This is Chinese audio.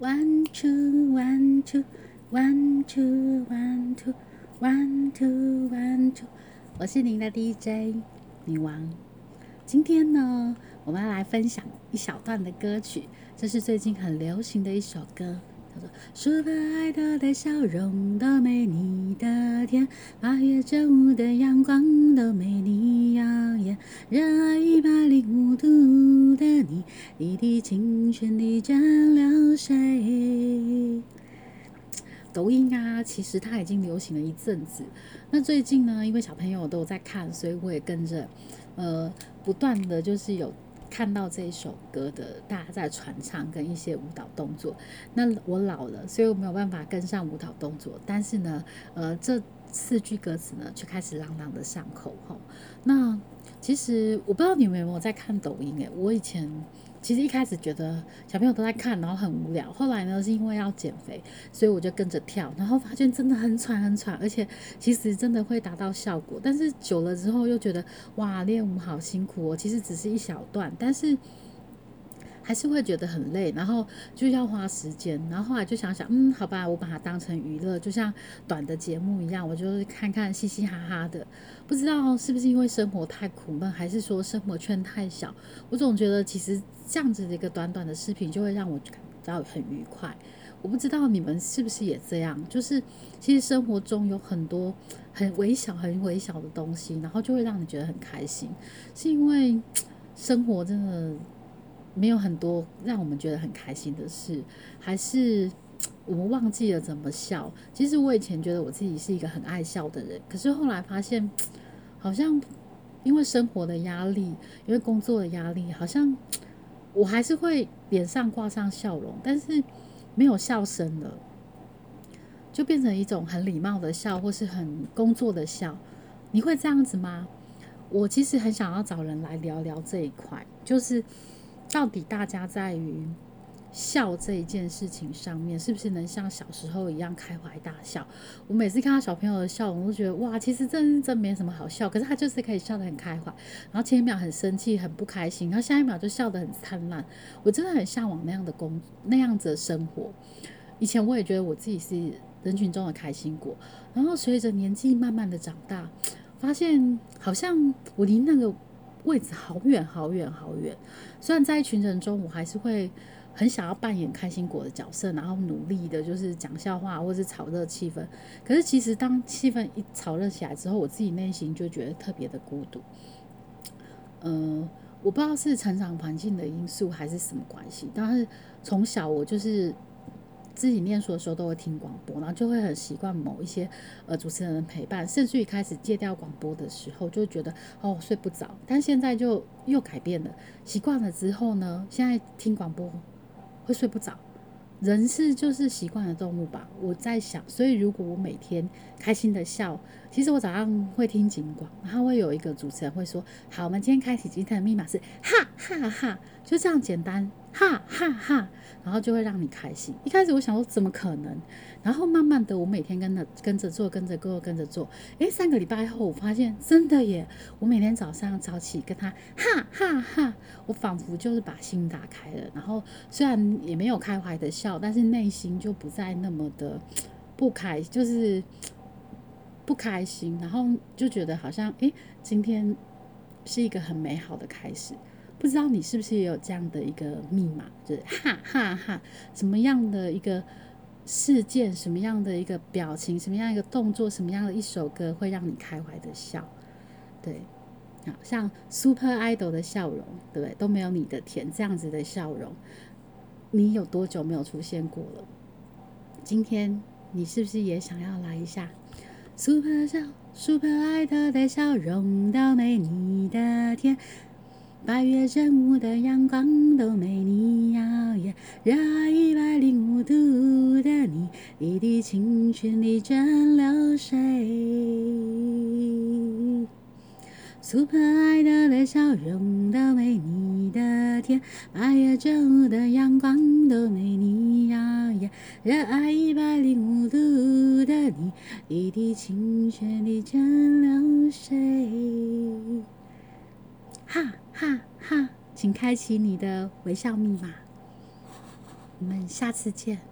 One two one two one two one two one two one two，我是您的 DJ 女王。今天呢，我们要来分享一小段的歌曲，这是最近很流行的一首歌。叫做《Super Idol 的笑容都没你的甜，八月正午的阳光都没你耀眼，热爱一百零五度的你，一滴清泉的蒸馏水。抖音啊，其实它已经流行了一阵子。那最近呢，因为小朋友都有在看，所以我也跟着，呃，不断的就是有。看到这一首歌的大家在传唱跟一些舞蹈动作，那我老了，所以我没有办法跟上舞蹈动作。但是呢，呃，这四句歌词呢，却开始朗朗的上口吼。那其实我不知道你们有没有在看抖音诶，我以前。其实一开始觉得小朋友都在看，然后很无聊。后来呢，是因为要减肥，所以我就跟着跳，然后发现真的很喘很喘，而且其实真的会达到效果。但是久了之后又觉得，哇，练舞好辛苦哦。其实只是一小段，但是。还是会觉得很累，然后就要花时间，然后后来就想想，嗯，好吧，我把它当成娱乐，就像短的节目一样，我就是看看嘻嘻哈哈的。不知道是不是因为生活太苦闷，还是说生活圈太小，我总觉得其实这样子的一个短短的视频就会让我感到很愉快。我不知道你们是不是也这样，就是其实生活中有很多很微小、很微小的东西，然后就会让你觉得很开心，是因为生活真的。没有很多让我们觉得很开心的事，还是我们忘记了怎么笑。其实我以前觉得我自己是一个很爱笑的人，可是后来发现，好像因为生活的压力，因为工作的压力，好像我还是会脸上挂上笑容，但是没有笑声了，就变成一种很礼貌的笑，或是很工作的笑。你会这样子吗？我其实很想要找人来聊聊这一块，就是。到底大家在于笑这一件事情上面，是不是能像小时候一样开怀大笑？我每次看到小朋友的笑容，都觉得哇，其实真真没什么好笑，可是他就是可以笑得很开怀。然后前一秒很生气、很不开心，然后下一秒就笑得很灿烂。我真的很向往那样的工那样子的生活。以前我也觉得我自己是人群中的开心果，然后随着年纪慢慢的长大，发现好像我离那个。位置好远好远好远，虽然在一群人中，我还是会很想要扮演开心果的角色，然后努力的就是讲笑话或是炒热气氛。可是其实当气氛一炒热起来之后，我自己内心就觉得特别的孤独。嗯，我不知道是成长环境的因素还是什么关系，但是从小我就是。自己念书的时候都会听广播，然后就会很习惯某一些呃主持人的陪伴，甚至于开始戒掉广播的时候，就觉得哦睡不着。但现在就又改变了，习惯了之后呢，现在听广播会睡不着。人是就是习惯的动物吧，我在想，所以如果我每天开心的笑，其实我早上会听警广，然后会有一个主持人会说：“好，我们今天开启今天的密码是哈哈哈，就这样简单，哈哈哈。”然后就会让你开心。一开始我想说怎么可能，然后慢慢的我每天跟着跟着做，跟着做，跟着做。诶，三个礼拜后我发现真的耶！我每天早上早起跟他哈哈哈，我仿佛就是把心打开了。然后虽然也没有开怀的笑，但是内心就不再那么的不开，就是不开心。然后就觉得好像诶，今天是一个很美好的开始。不知道你是不是也有这样的一个密码，就是哈哈哈，什么样的一个事件，什么样的一个表情，什么样一个动作，什么样的一首歌会让你开怀的笑？对，好像 Super Idol 的笑容，对不对？都没有你的甜，这样子的笑容，你有多久没有出现过了？今天你是不是也想要来一下 Super 笑 Super Idol 的笑容，都没你的甜？八月正午的阳光都没你耀眼，热爱一百零五度的你，一滴清泉的蒸馏水。Super Idol 的笑容都没你的甜，八月正午的阳光都没你耀热爱一百零五度的你，一滴清泉的蒸馏水。哈哈哈，请开启你的微笑密码。我们下次见。